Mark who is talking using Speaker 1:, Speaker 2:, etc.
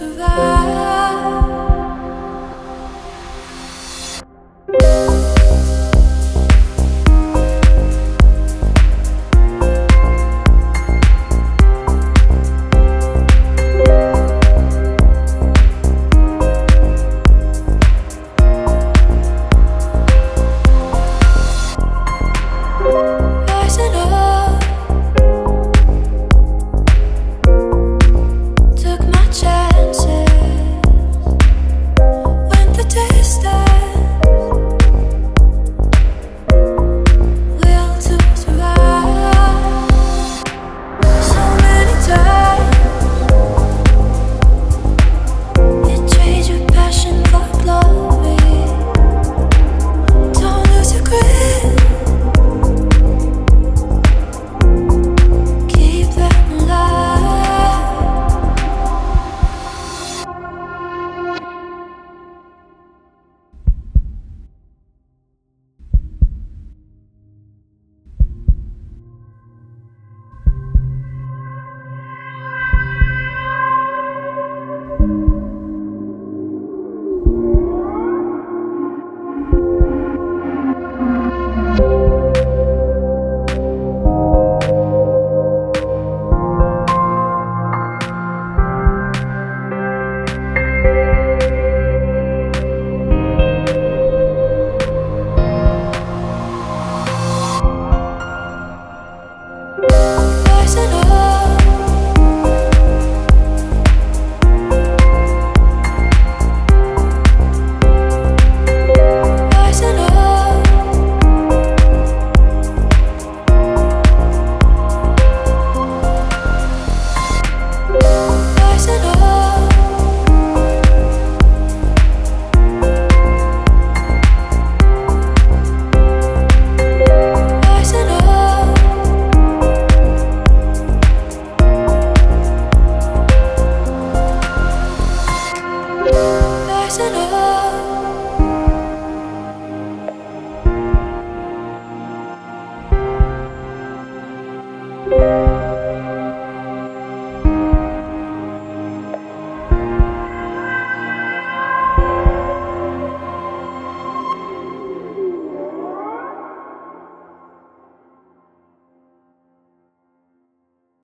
Speaker 1: survive.